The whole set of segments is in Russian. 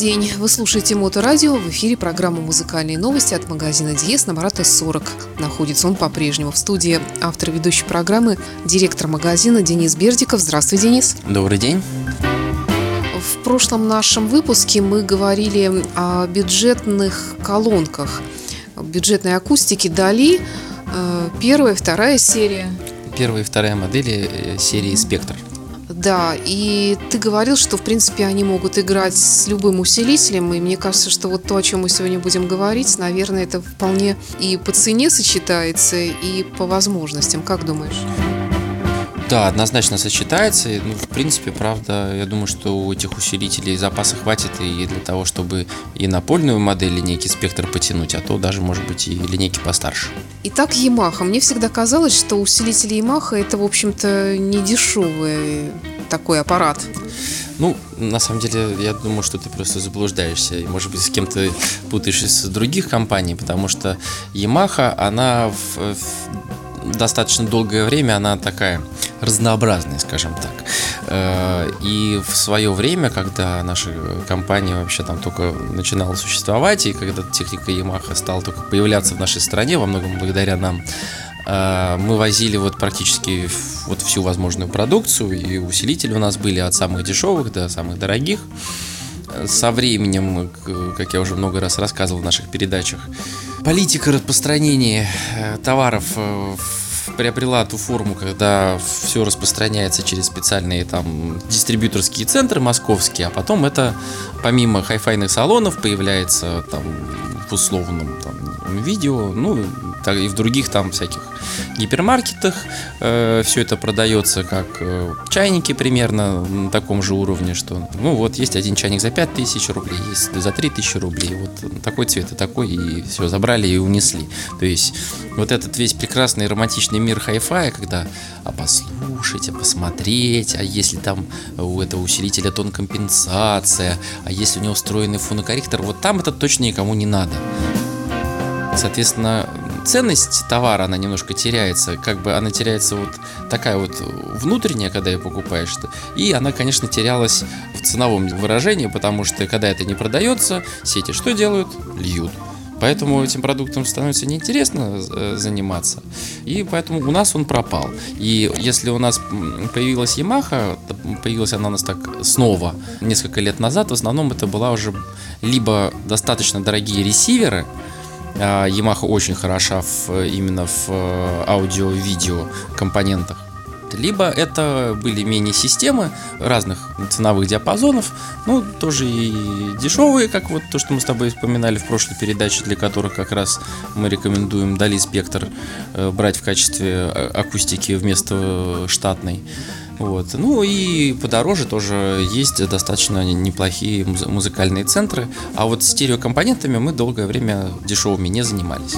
день! Вы слушаете Моторадио. В эфире программа «Музыкальные новости» от магазина Диес на Марата 40. Находится он по-прежнему в студии. Автор ведущей программы – директор магазина Денис Бердиков. Здравствуй, Денис. Добрый день. В прошлом нашем выпуске мы говорили о бюджетных колонках, бюджетной акустике Дали. Э, первая, вторая серия. Первая и вторая модели э, серии «Спектр». Да, и ты говорил, что, в принципе, они могут играть с любым усилителем, и мне кажется, что вот то, о чем мы сегодня будем говорить, наверное, это вполне и по цене сочетается, и по возможностям. Как думаешь? Да, однозначно сочетается. Ну, в принципе, правда, я думаю, что у этих усилителей запаса хватит и для того, чтобы и напольную модель линейки спектр потянуть, а то даже, может быть, и линейки постарше. Итак, Yamaha. Мне всегда казалось, что усилители Yamaha это, в общем-то, не дешевый такой аппарат. Ну, на самом деле, я думаю, что ты просто заблуждаешься. И, может быть, с кем-то путаешь из других компаний, потому что Yamaha, она в, в достаточно долгое время, она такая разнообразные, скажем так. Э, и в свое время, когда наша компания вообще там только начинала существовать, и когда техника Yamaha стала только появляться в нашей стране, во многом благодаря нам, э, мы возили вот практически вот всю возможную продукцию, и усилители у нас были от самых дешевых до самых дорогих. Со временем, как я уже много раз рассказывал в наших передачах, политика распространения э, товаров в приобрела ту форму, когда все распространяется через специальные там дистрибьюторские центры московские, а потом это помимо хай-файных салонов появляется там в условном там, видео, ну и в других там всяких гипермаркетах э, все это продается как э, чайники примерно на таком же уровне, что ну вот есть один чайник за 5000 рублей, есть за 3000 рублей, вот такой цвет и такой, и все, забрали и унесли. То есть вот этот весь прекрасный романтичный мир хай-фая, когда а послушать, а посмотреть, а если там у этого усилителя тон компенсация, а если у него встроенный фонокорректор, вот там это точно никому не надо. Соответственно, ценность товара, она немножко теряется, как бы она теряется вот такая вот внутренняя, когда ее покупаешь, и она, конечно, терялась в ценовом выражении, потому что когда это не продается, сети что делают? Льют. Поэтому этим продуктом становится неинтересно э, заниматься. И поэтому у нас он пропал. И если у нас появилась Yamaha, появилась она у нас так снова несколько лет назад, в основном это была уже либо достаточно дорогие ресиверы, Yamaha очень хороша в, именно в э, аудио-видео компонентах. Либо это были мини-системы разных ценовых диапазонов, ну, тоже и дешевые, как вот то, что мы с тобой вспоминали в прошлой передаче, для которых как раз мы рекомендуем Дали Спектр э, брать в качестве э, акустики вместо штатной. Вот. Ну и подороже тоже есть достаточно неплохие муз- музыкальные центры. А вот стереокомпонентами мы долгое время дешевыми не занимались.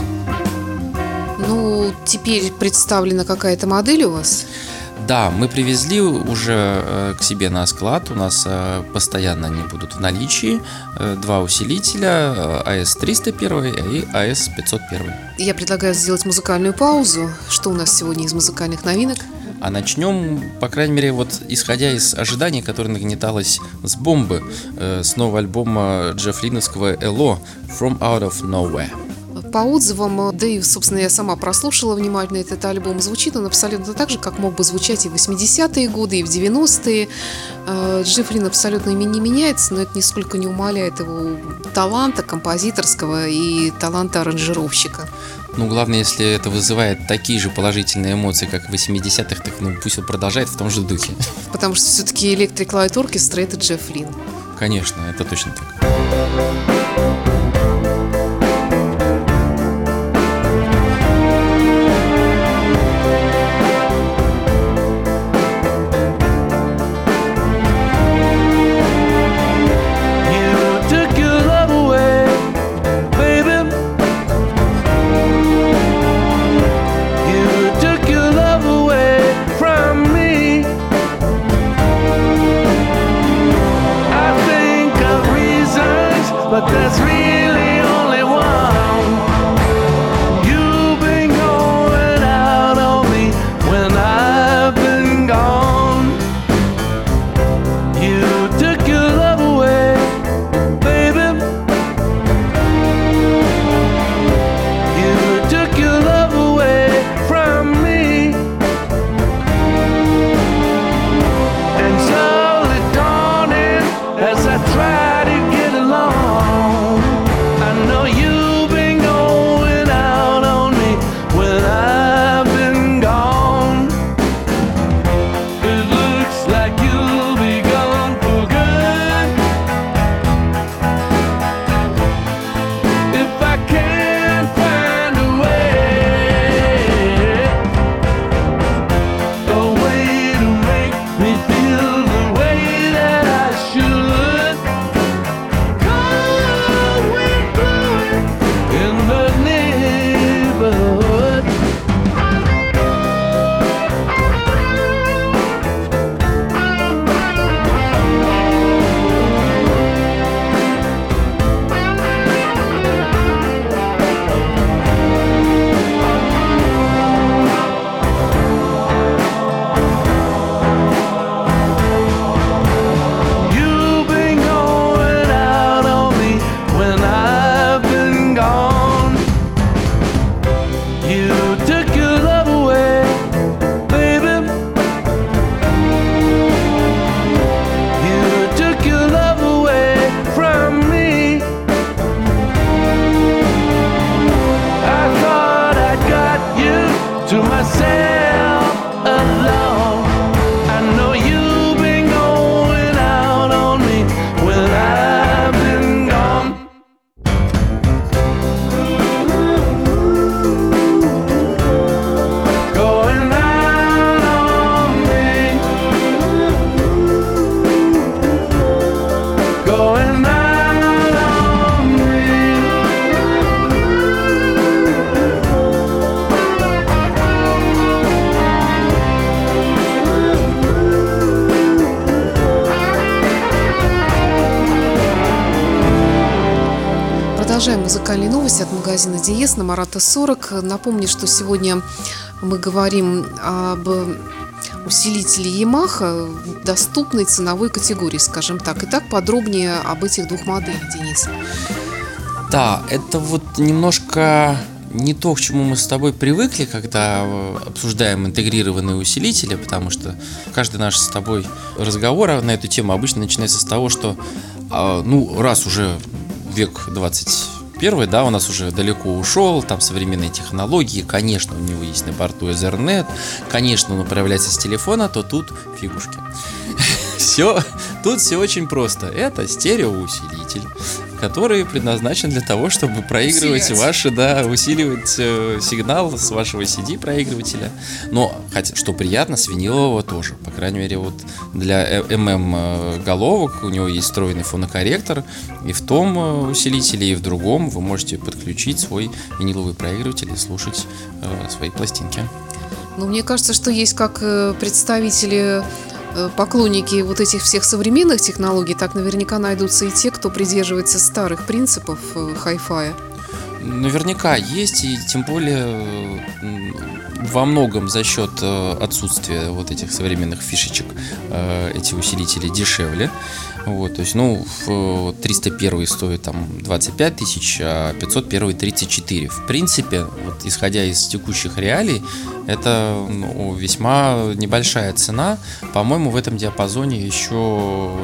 Ну, теперь представлена какая-то модель у вас? Да, мы привезли уже э, к себе на склад. У нас э, постоянно они будут в наличии. Э, два усилителя AS301 и AS501. Я предлагаю сделать музыкальную паузу. Что у нас сегодня из музыкальных новинок? А начнем, по крайней мере, вот исходя из ожиданий, которые нагнеталось с бомбы, э, с нового альбома Джефф Линовского «Эло» «From Out of Nowhere». По отзывам, да и, собственно, я сама прослушала внимательно этот альбом, звучит он абсолютно так же, как мог бы звучать и в 80-е годы, и в 90-е. Э, Джефф Лин абсолютно не меняется, но это нисколько не умаляет его таланта композиторского и таланта аранжировщика. Ну, главное, если это вызывает такие же положительные эмоции, как в 80-х, так ну пусть он продолжает в том же духе. Потому что все-таки Electric Light Orchestra это Джефф Лин. Конечно, это точно так. Музыкальные новости от магазина Диес на Марата 40. Напомню, что сегодня мы говорим об усилителе Yamaha доступной ценовой категории, скажем так. Итак, подробнее об этих двух моделях, Денис. Да, это вот немножко не то, к чему мы с тобой привыкли, когда э, обсуждаем интегрированные усилители, потому что каждый наш с тобой разговор на эту тему обычно начинается с того, что а, ну, раз уже век 21, да, у нас уже далеко ушел, там современные технологии, конечно, у него есть на борту Ethernet, конечно, он управляется с телефона, то тут фигушки. Все, тут все очень просто. Это стереоусилитель который предназначен для того, чтобы проигрывать Усилять. ваши, да, усиливать э, сигнал с вашего CD проигрывателя. Но, хотя, что приятно, с винилового тоже. По крайней мере, вот для MM э, головок у него есть встроенный фонокорректор, и в том э, усилителе, и в другом вы можете подключить свой виниловый проигрыватель и слушать э, свои пластинки. Ну, мне кажется, что есть как э, представители Э, поклонники вот этих всех современных технологий, так наверняка найдутся и те, кто придерживается старых принципов э, хай-фая. Наверняка есть, и тем более во многом за счет э, отсутствия вот этих современных фишечек эти усилители дешевле. Вот, то есть, ну, 301 стоит там 25 тысяч, а 501 34. В принципе, вот исходя из текущих реалий, это ну, весьма небольшая цена. По-моему, в этом диапазоне еще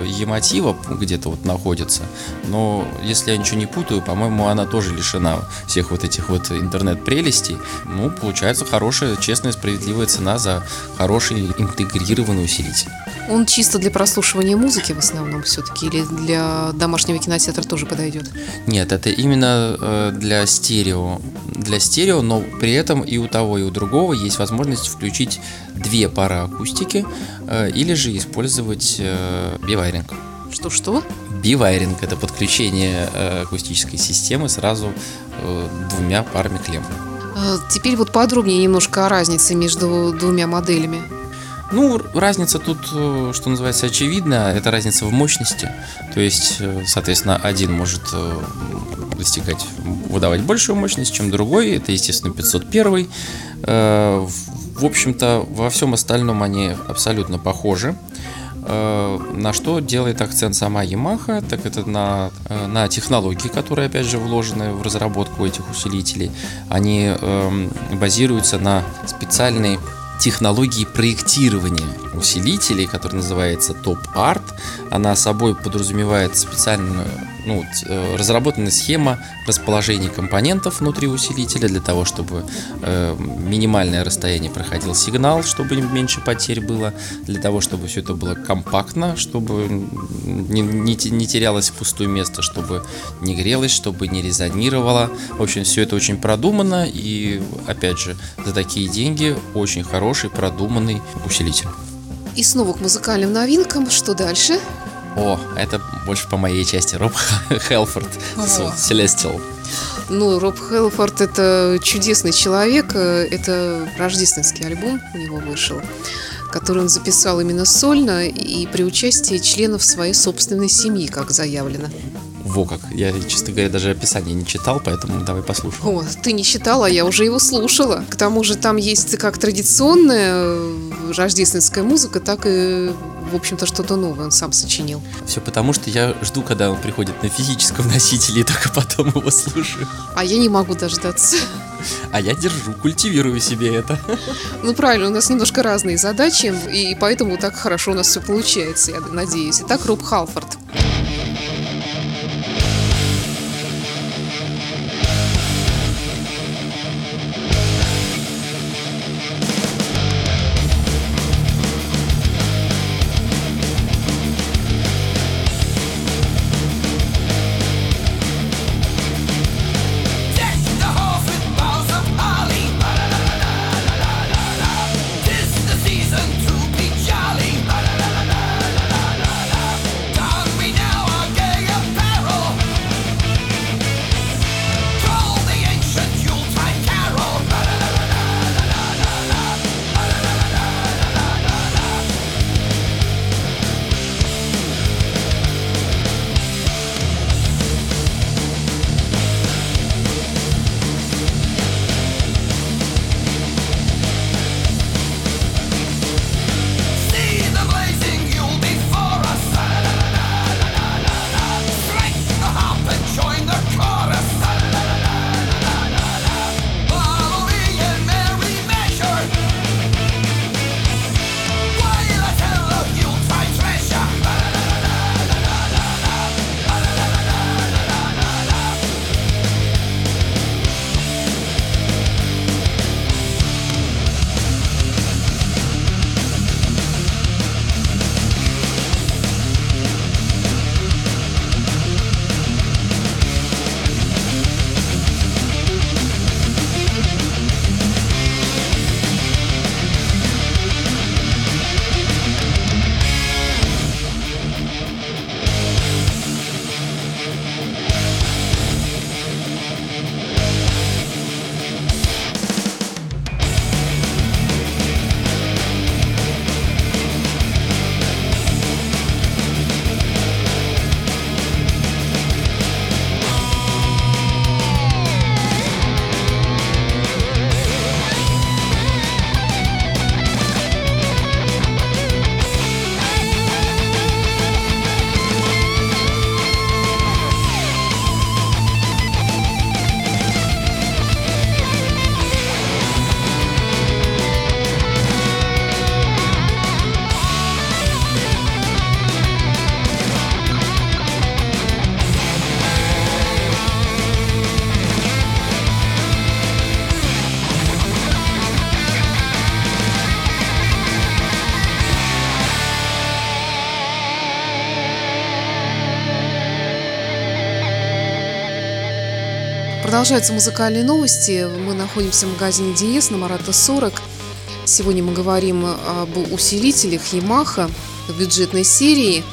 Емотива где-то вот находится. Но если я ничего не путаю, по-моему, она тоже лишена всех вот этих вот интернет-прелестей. Ну, получается хорошая, честная, справедливая цена за хороший интегрированный усилитель. Он чисто для прослушивания музыки в основном все-таки или для домашнего кинотеатра тоже подойдет? Нет, это именно э, для стерео. Для стерео, но при этом и у того, и у другого есть возможность включить две пары акустики э, или же использовать э, бивайринг. Что-что? Бивайринг – это подключение акустической системы сразу двумя парами клемм. Э, теперь вот подробнее немножко о разнице между двумя моделями. Ну, разница тут, э, что называется, очевидна. Это разница в мощности. То есть, э, соответственно, один может достигать, выдавать большую мощность, чем другой. Это, естественно, 501. В общем-то, во всем остальном они абсолютно похожи. На что делает акцент сама Yamaha, так это на, на технологии, которые, опять же, вложены в разработку этих усилителей. Они э, базируются на специальной технологии проектирования усилителей, который называется Top Art. Она собой подразумевает специальную ну, э, разработанная схема расположения компонентов внутри усилителя для того, чтобы э, минимальное расстояние проходил сигнал, чтобы меньше потерь было, для того, чтобы все это было компактно, чтобы не, не, не терялось пустое место, чтобы не грелось, чтобы не резонировало. В общем, все это очень продумано и, опять же, за такие деньги очень хороший, продуманный усилитель. И снова к музыкальным новинкам. Что дальше? О, это больше по моей части. Роб Хелфорд, Celestial. Ну, Роб Хелфорд это чудесный человек. Это рождественский альбом у него вышел который он записал именно сольно и при участии членов своей собственной семьи, как заявлено. Во как. Я, честно говоря, даже описание не читал, поэтому давай послушаем. О, ты не читала, я уже его слушала. К тому же там есть как традиционная э, рождественская музыка, так и в общем-то, что-то новое он сам сочинил. Все потому, что я жду, когда он приходит на физическом носителе, и только потом его слушаю. А я не могу дождаться. А я держу, культивирую себе это. Ну правильно, у нас немножко разные задачи, и поэтому так хорошо у нас все получается, я надеюсь. Итак, Роб Халфорд. Продолжаются музыкальные новости. Мы находимся в магазине Диес на Марата 40. Сегодня мы говорим об усилителях Yamaha в бюджетной серии.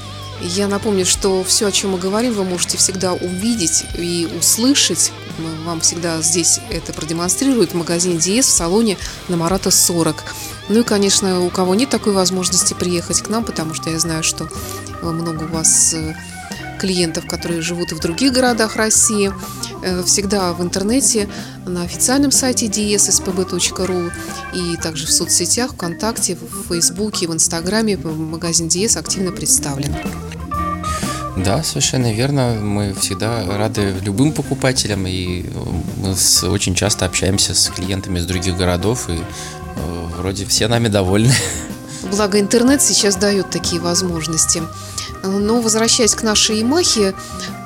Я напомню, что все, о чем мы говорим, вы можете всегда увидеть и услышать. Мы вам всегда здесь это продемонстрируют в магазине Диес в салоне на Марата 40. Ну и, конечно, у кого нет такой возможности приехать к нам, потому что я знаю, что много у вас э, клиентов, которые живут и в других городах России, э, всегда в интернете, на официальном сайте dsspb.ru и также в соцсетях, ВКонтакте, в Фейсбуке, в Инстаграме магазин DS активно представлен. Да, совершенно верно. Мы всегда рады любым покупателям, и э, мы очень часто общаемся с клиентами из других городов, и э, вроде все нами довольны. Благо интернет сейчас дает такие возможности. Но возвращаясь к нашей Ямахе,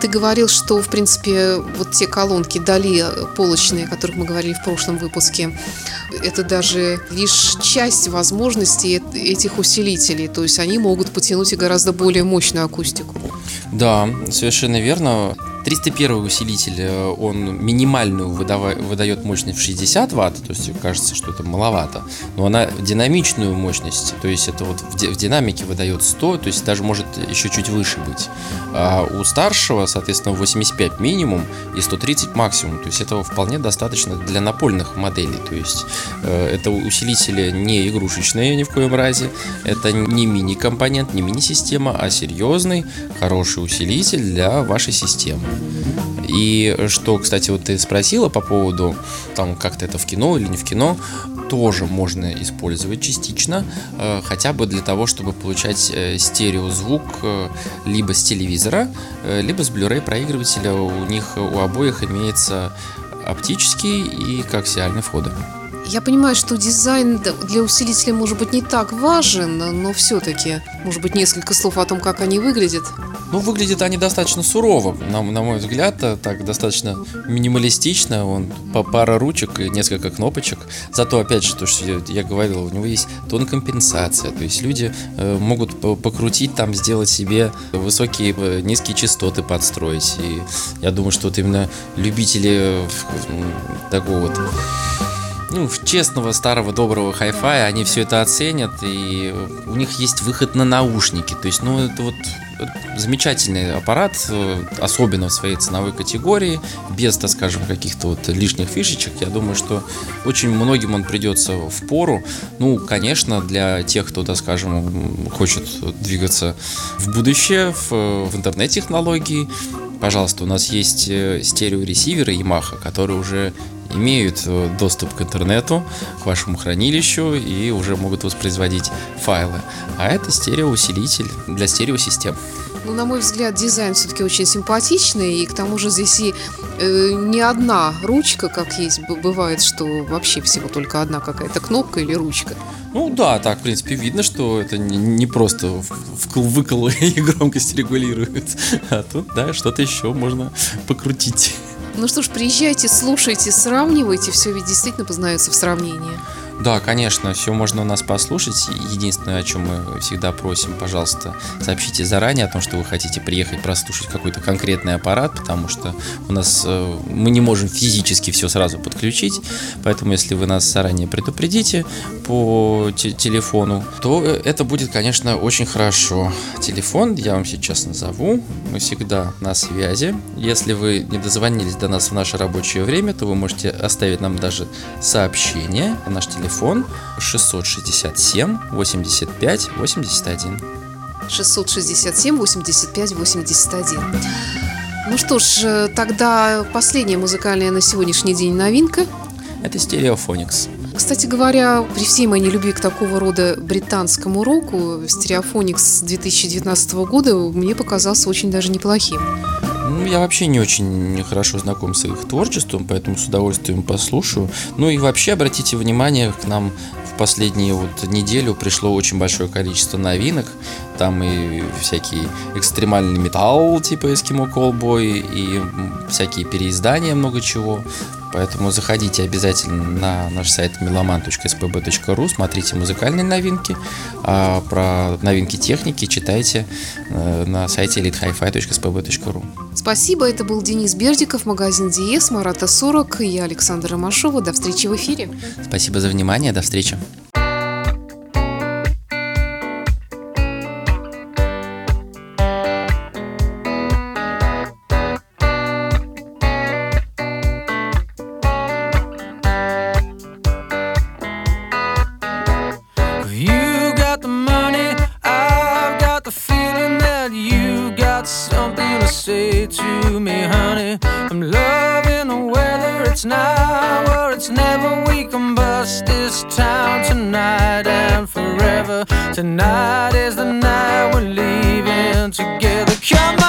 ты говорил, что, в принципе, вот те колонки Дали полочные, о которых мы говорили в прошлом выпуске, это даже лишь часть возможностей этих усилителей. То есть они могут потянуть и гораздо более мощную акустику. Да, совершенно верно. 301 усилитель, э, он минимальную выдает мощность в 60 ватт, то есть кажется, что это маловато, но она динамичную мощность, то есть это вот в динамике выдает 100, то есть даже может еще чуть выше быть. А у старшего, соответственно, 85 минимум и 130 максимум, то есть этого вполне достаточно для напольных моделей, то есть э, это усилители не игрушечные ни в коем разе, это не мини-компонент, не мини-система, а серьезный, хороший усилитель для вашей системы. И что, кстати, вот ты спросила по поводу, там, как-то это в кино или не в кино, тоже можно использовать частично, э, хотя бы для того, чтобы получать э, стереозвук э, либо с телевизора, либо с Blu-ray проигрывателя. У них у обоих имеется оптический и коаксиальный входы. Я понимаю, что дизайн для усилителя может быть не так важен, но все-таки, может быть, несколько слов о том, как они выглядят. Ну, выглядят они достаточно сурово, на, на мой взгляд, так достаточно минималистично. Он по пара ручек и несколько кнопочек. Зато, опять же, то, что я, я говорил, у него есть тон компенсация. То есть люди э, могут покрутить там, сделать себе высокие, э, низкие частоты подстроить. И я думаю, что вот именно любители э, такого вот ну, честного старого доброго хай-фая, они все это оценят, и у них есть выход на наушники. То есть, ну, это вот замечательный аппарат, э, особенно в своей ценовой категории, без, так скажем, каких-то вот лишних фишечек. Я думаю, что очень многим он придется в пору. Ну, конечно, для тех, кто, так скажем, хочет двигаться в будущее, в, в интернет-технологии, пожалуйста, у нас есть э, стереоресиверы Yamaha, которые уже имеют э, доступ к интернету, к вашему хранилищу и уже могут воспроизводить файлы. А это стереоусилитель для стереосистем. Ну, на мой взгляд, дизайн все-таки очень симпатичный, и к тому же здесь и э, не одна ручка, как есть, бывает, что вообще всего только одна какая-то кнопка или ручка. Ну да, так, в принципе, видно, что это не, не просто выкол и громкость регулирует, а тут, да, что-то еще можно покрутить. Ну что ж, приезжайте, слушайте, сравнивайте, все ведь действительно познается в сравнении. Да, конечно, все можно у нас послушать. Единственное, о чем мы всегда просим, пожалуйста, сообщите заранее о том, что вы хотите приехать прослушать какой-то конкретный аппарат, потому что у нас э, мы не можем физически все сразу подключить, поэтому если вы нас заранее предупредите по телефону, то э, это будет, конечно, очень хорошо. Телефон я вам сейчас назову, мы всегда на связи. Если вы не дозвонились до нас в наше рабочее время, то вы можете оставить нам даже сообщение. Наш телефон телефон 667 85 81. 667 85 81. Ну что ж, э, тогда последняя музыкальная на сегодняшний день новинка. Это Stereophonics. Кстати говоря, при всей моей нелюбви к такого рода британскому року, Stereophonics 2019 года мне показался очень даже неплохим. Ну, я вообще не очень хорошо знаком с их творчеством, поэтому с удовольствием послушаю. Ну и вообще обратите внимание, к нам в последнюю вот неделю пришло очень большое количество новинок. Там и всякий экстремальный металл, типа Eskimo Callboy, и всякие переиздания, много чего. Поэтому заходите обязательно на наш сайт meloman.spb.ru, смотрите музыкальные новинки, а про новинки техники читайте э, на сайте elitehifi.spb.ru. Спасибо, это был Денис Бердиков, магазин Диес, Марата 40, и я Александра Машова. До встречи в эфире. Спасибо за внимание, до встречи. This town tonight and forever. Tonight is the night we're leaving together. Come on.